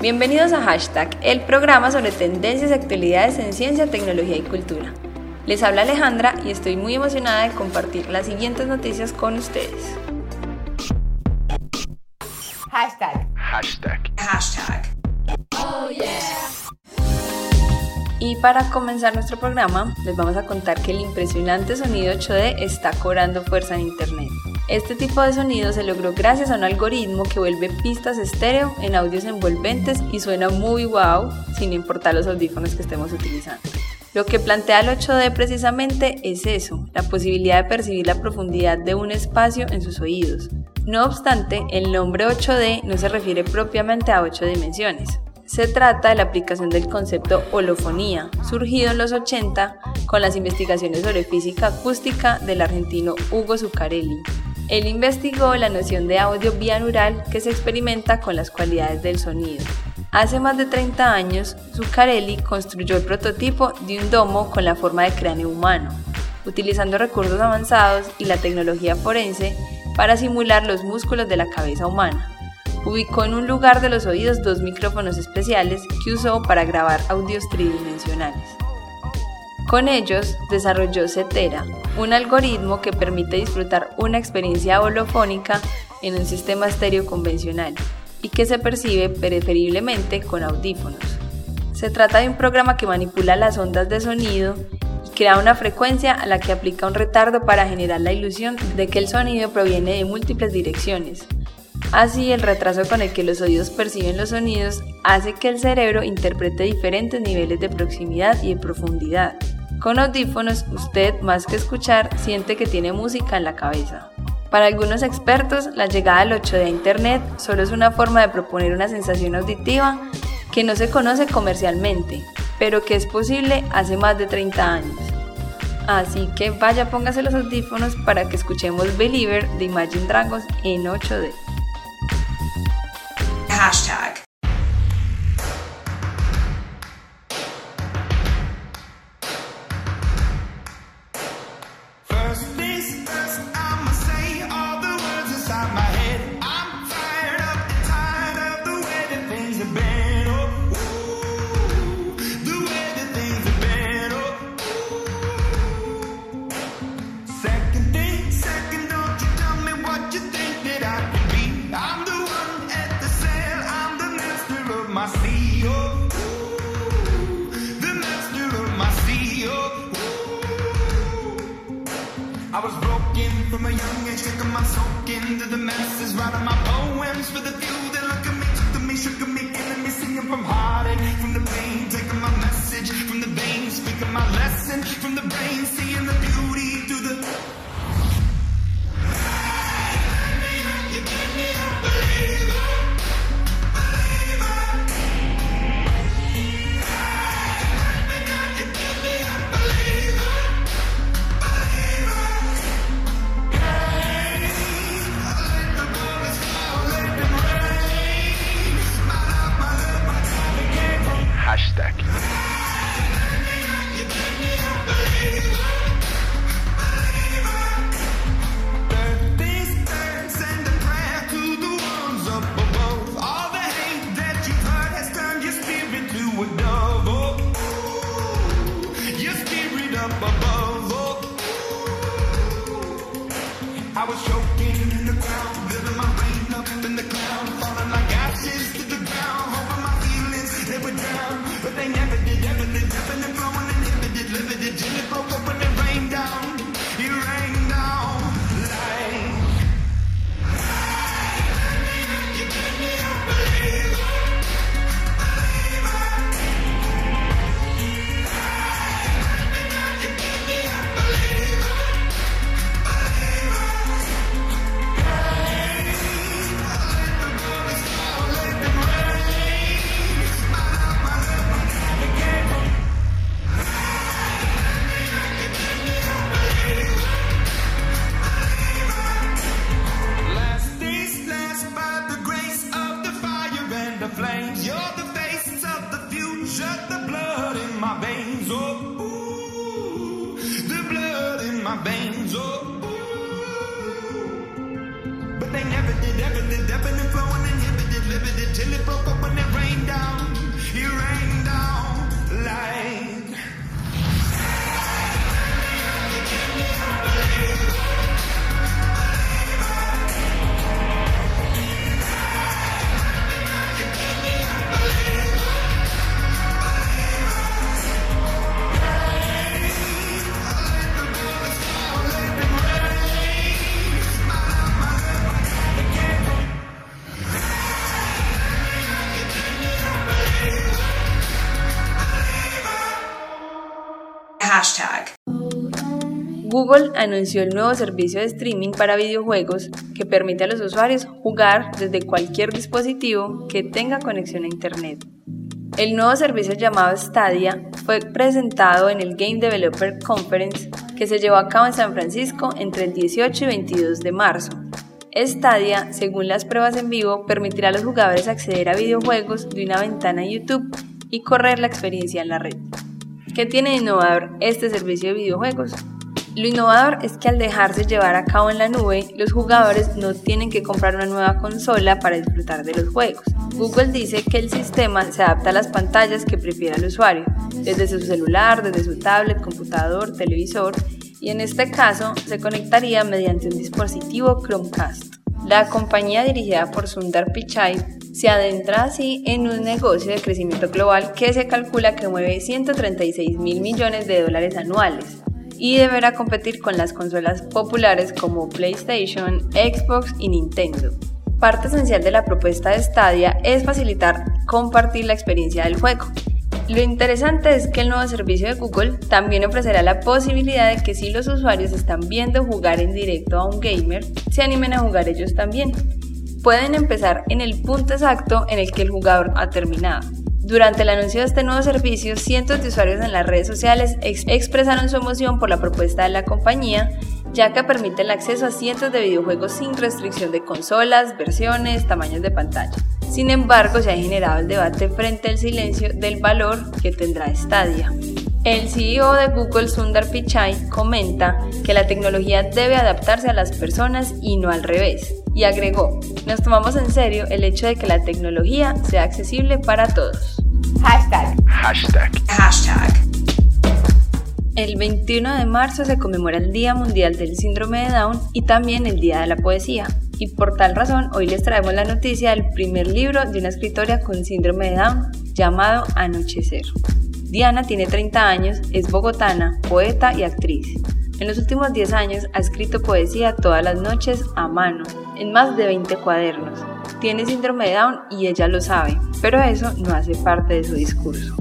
Bienvenidos a Hashtag, el programa sobre tendencias y actualidades en ciencia, tecnología y cultura. Les habla Alejandra y estoy muy emocionada de compartir las siguientes noticias con ustedes. Hashtag. Hashtag. Hashtag. Y para comenzar nuestro programa, les vamos a contar que el impresionante sonido 8D está cobrando fuerza en Internet. Este tipo de sonido se logró gracias a un algoritmo que vuelve pistas estéreo en audios envolventes y suena muy wow sin importar los audífonos que estemos utilizando. Lo que plantea el 8D precisamente es eso, la posibilidad de percibir la profundidad de un espacio en sus oídos. No obstante, el nombre 8D no se refiere propiamente a 8 dimensiones. Se trata de la aplicación del concepto holofonía, surgido en los 80 con las investigaciones sobre física acústica del argentino Hugo Zuccarelli, él investigó la noción de audio bianeural que se experimenta con las cualidades del sonido. Hace más de 30 años, Zuccarelli construyó el prototipo de un domo con la forma de cráneo humano, utilizando recursos avanzados y la tecnología forense para simular los músculos de la cabeza humana. Ubicó en un lugar de los oídos dos micrófonos especiales que usó para grabar audios tridimensionales. Con ellos desarrolló Cetera, un algoritmo que permite disfrutar una experiencia holofónica en un sistema estéreo convencional y que se percibe preferiblemente con audífonos. Se trata de un programa que manipula las ondas de sonido y crea una frecuencia a la que aplica un retardo para generar la ilusión de que el sonido proviene de múltiples direcciones. Así, el retraso con el que los oídos perciben los sonidos hace que el cerebro interprete diferentes niveles de proximidad y de profundidad. Con audífonos, usted más que escuchar siente que tiene música en la cabeza. Para algunos expertos, la llegada del 8D a Internet solo es una forma de proponer una sensación auditiva que no se conoce comercialmente, pero que es posible hace más de 30 años. Así que vaya, póngase los audífonos para que escuchemos Believer de Imagine Dragons en 8D. Hashtag. My soak into the masses, writing my poems for the Google anunció el nuevo servicio de streaming para videojuegos que permite a los usuarios jugar desde cualquier dispositivo que tenga conexión a Internet. El nuevo servicio llamado Stadia fue presentado en el Game Developer Conference que se llevó a cabo en San Francisco entre el 18 y 22 de marzo. Stadia, según las pruebas en vivo, permitirá a los jugadores acceder a videojuegos de una ventana en YouTube y correr la experiencia en la red. ¿Qué tiene innovador este servicio de videojuegos? Lo innovador es que al dejarse llevar a cabo en la nube, los jugadores no tienen que comprar una nueva consola para disfrutar de los juegos. Google dice que el sistema se adapta a las pantallas que prefiera el usuario, desde su celular, desde su tablet, computador, televisor, y en este caso se conectaría mediante un dispositivo Chromecast. La compañía dirigida por Sundar Pichai se adentra así en un negocio de crecimiento global que se calcula que mueve 136 mil millones de dólares anuales y deberá competir con las consolas populares como PlayStation, Xbox y Nintendo. Parte esencial de la propuesta de Stadia es facilitar compartir la experiencia del juego. Lo interesante es que el nuevo servicio de Google también ofrecerá la posibilidad de que si los usuarios están viendo jugar en directo a un gamer, se animen a jugar ellos también. Pueden empezar en el punto exacto en el que el jugador ha terminado. Durante el anuncio de este nuevo servicio, cientos de usuarios en las redes sociales expresaron su emoción por la propuesta de la compañía, ya que permite el acceso a cientos de videojuegos sin restricción de consolas, versiones, tamaños de pantalla. Sin embargo, se ha generado el debate frente al silencio del valor que tendrá Stadia. El CEO de Google, Sundar Pichai, comenta que la tecnología debe adaptarse a las personas y no al revés y agregó, nos tomamos en serio el hecho de que la tecnología sea accesible para todos. Hashtag. Hashtag. Hashtag. El 21 de marzo se conmemora el Día Mundial del Síndrome de Down y también el Día de la Poesía. Y por tal razón, hoy les traemos la noticia del primer libro de una escritora con síndrome de Down llamado Anochecer. Diana tiene 30 años, es bogotana, poeta y actriz. En los últimos 10 años ha escrito poesía todas las noches a mano, en más de 20 cuadernos. Tiene síndrome de Down y ella lo sabe, pero eso no hace parte de su discurso.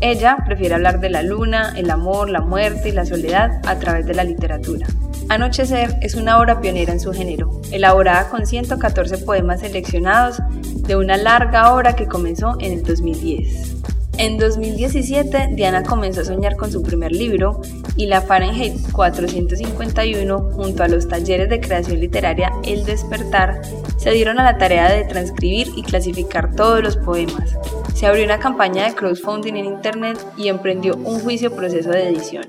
Ella prefiere hablar de la luna, el amor, la muerte y la soledad a través de la literatura. Anochecer es una obra pionera en su género, elaborada con 114 poemas seleccionados de una larga obra que comenzó en el 2010. En 2017, Diana comenzó a soñar con su primer libro y la Fahrenheit 451, junto a los talleres de creación literaria El Despertar, se dieron a la tarea de transcribir y clasificar todos los poemas. Se abrió una campaña de crowdfunding en Internet y emprendió un juicio proceso de edición.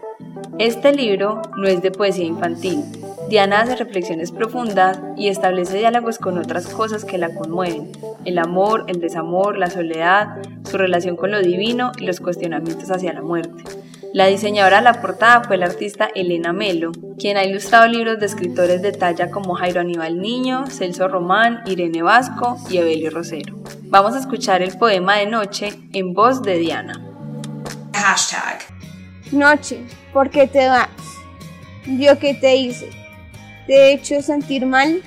Este libro no es de poesía infantil, Diana hace reflexiones profundas y establece diálogos con otras cosas que la conmueven, el amor, el desamor, la soledad, su relación con lo divino y los cuestionamientos hacia la muerte. La diseñadora de la portada fue la artista Elena Melo, quien ha ilustrado libros de escritores de talla como Jairo Aníbal Niño, Celso Román, Irene Vasco y Evelio Rosero. Vamos a escuchar el poema de Noche en voz de Diana. Hashtag. Noche, ¿por qué te vas? Yo que te hice, te he hecho sentir mal.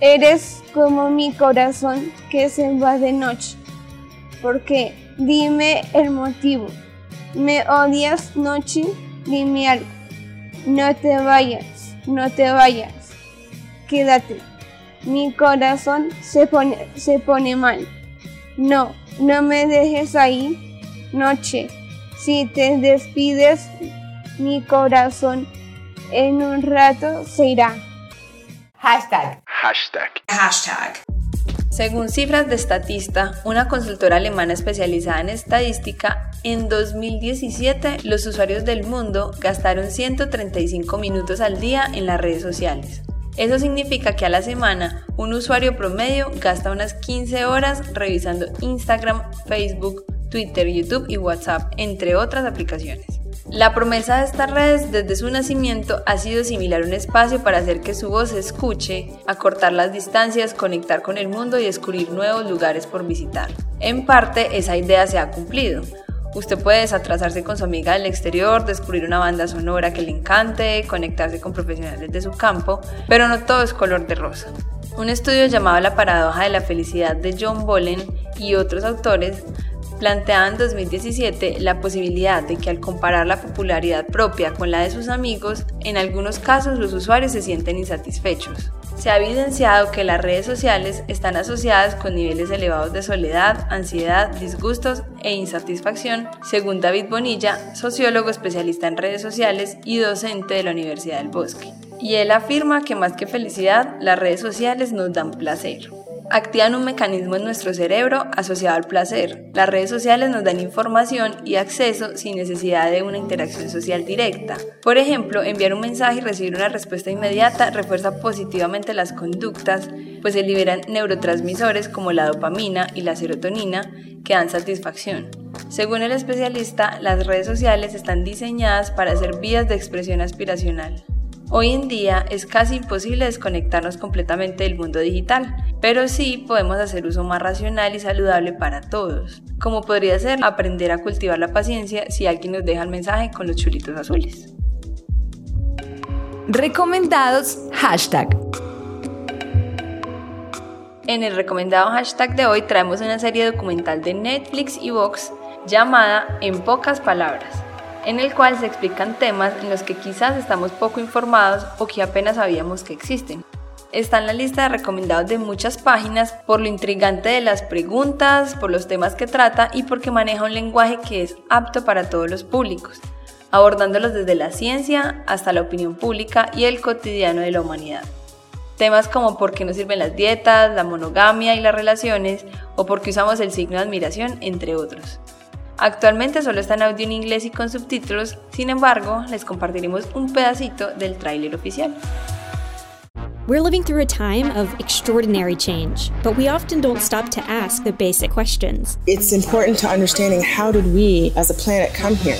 Eres como mi corazón que se va de noche. ¿Por qué? Dime el motivo. ¿Me odias noche? Dime algo. No te vayas, no te vayas. Quédate. Mi corazón se pone, se pone mal. No, no me dejes ahí. Noche, si te despides, mi corazón en un rato se irá. Hashtag. Hashtag. Hashtag. Según cifras de Statista, una consultora alemana especializada en estadística, en 2017 los usuarios del mundo gastaron 135 minutos al día en las redes sociales. Eso significa que a la semana un usuario promedio gasta unas 15 horas revisando Instagram, Facebook, Twitter, YouTube y WhatsApp, entre otras aplicaciones. La promesa de estas redes desde su nacimiento ha sido similar un espacio para hacer que su voz se escuche, acortar las distancias, conectar con el mundo y descubrir nuevos lugares por visitar. En parte, esa idea se ha cumplido. Usted puede desatrasarse con su amiga del exterior, descubrir una banda sonora que le encante, conectarse con profesionales de su campo, pero no todo es color de rosa. Un estudio llamado La paradoja de la felicidad de John Bollen y otros autores planteaba en 2017 la posibilidad de que al comparar la popularidad propia con la de sus amigos, en algunos casos los usuarios se sienten insatisfechos. Se ha evidenciado que las redes sociales están asociadas con niveles elevados de soledad, ansiedad, disgustos e insatisfacción, según David Bonilla, sociólogo especialista en redes sociales y docente de la Universidad del Bosque. Y él afirma que más que felicidad, las redes sociales nos dan placer activan un mecanismo en nuestro cerebro asociado al placer. Las redes sociales nos dan información y acceso sin necesidad de una interacción social directa. Por ejemplo, enviar un mensaje y recibir una respuesta inmediata refuerza positivamente las conductas, pues se liberan neurotransmisores como la dopamina y la serotonina que dan satisfacción. Según el especialista, las redes sociales están diseñadas para ser vías de expresión aspiracional. Hoy en día es casi imposible desconectarnos completamente del mundo digital, pero sí podemos hacer uso más racional y saludable para todos, como podría ser aprender a cultivar la paciencia si alguien nos deja el mensaje con los chulitos azules. Recomendados hashtag. En el recomendado hashtag de hoy traemos una serie documental de Netflix y Vox llamada En pocas palabras en el cual se explican temas en los que quizás estamos poco informados o que apenas sabíamos que existen. Está en la lista de recomendados de muchas páginas por lo intrigante de las preguntas, por los temas que trata y porque maneja un lenguaje que es apto para todos los públicos, abordándolos desde la ciencia hasta la opinión pública y el cotidiano de la humanidad. Temas como por qué nos sirven las dietas, la monogamia y las relaciones, o por qué usamos el signo de admiración, entre otros. Actualmente solo está en audio en inglés y con subtítulos, sin embargo, les compartiremos un pedacito del tráiler oficial. We're living through a time of extraordinary change, but we often don't stop to ask the basic questions. It's important to understanding how did we as a planet come here?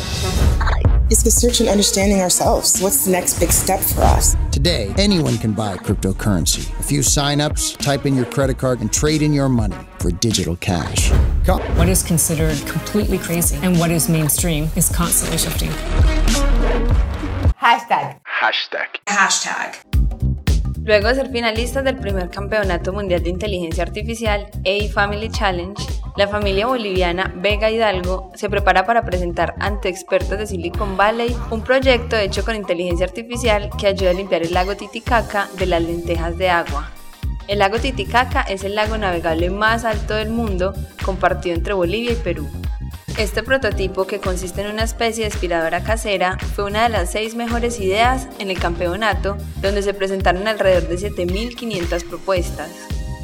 It's the search and understanding ourselves. What's the next big step for us? Today, anyone can buy cryptocurrency. A few signups, type in your credit card, and trade in your money for digital cash. Come. What is considered completely crazy and what is mainstream is constantly shifting. Hashtag. Hashtag. Hashtag. Luego de ser finalistas del primer Campeonato Mundial de Inteligencia Artificial AI Family Challenge, la familia boliviana Vega Hidalgo se prepara para presentar ante expertos de Silicon Valley un proyecto hecho con inteligencia artificial que ayuda a limpiar el lago Titicaca de las lentejas de agua. El lago Titicaca es el lago navegable más alto del mundo, compartido entre Bolivia y Perú. Este prototipo, que consiste en una especie de aspiradora casera, fue una de las seis mejores ideas en el campeonato, donde se presentaron alrededor de 7.500 propuestas.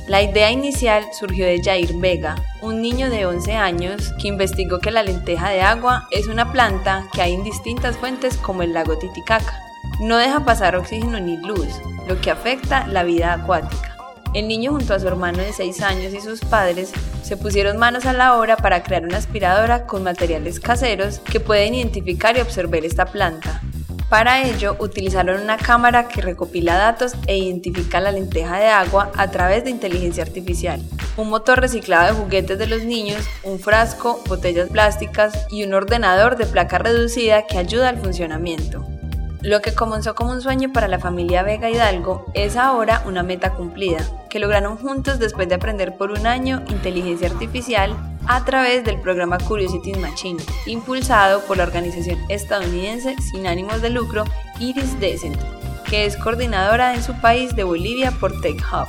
La idea inicial surgió de Jair Vega, un niño de 11 años que investigó que la lenteja de agua es una planta que hay en distintas fuentes como el lago Titicaca. No deja pasar oxígeno ni luz, lo que afecta la vida acuática. El niño junto a su hermano de 6 años y sus padres se pusieron manos a la obra para crear una aspiradora con materiales caseros que pueden identificar y observar esta planta. Para ello utilizaron una cámara que recopila datos e identifica la lenteja de agua a través de inteligencia artificial, un motor reciclado de juguetes de los niños, un frasco, botellas plásticas y un ordenador de placa reducida que ayuda al funcionamiento. Lo que comenzó como un sueño para la familia Vega Hidalgo es ahora una meta cumplida, que lograron juntos después de aprender por un año inteligencia artificial a través del programa Curiosity Machine, impulsado por la organización estadounidense sin ánimos de lucro Iris Decent, que es coordinadora en su país de Bolivia por Tech Hub.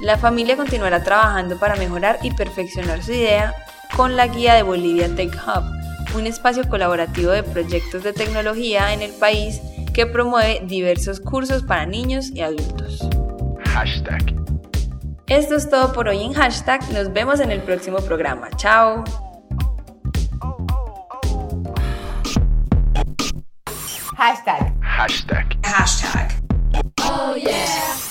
La familia continuará trabajando para mejorar y perfeccionar su idea con la guía de Bolivia Tech Hub, un espacio colaborativo de proyectos de tecnología en el país que promueve diversos cursos para niños y adultos. Esto es todo por hoy en hashtag. Nos vemos en el próximo programa. Chao. Hashtag. Hashtag. Hashtag. Oh, yeah.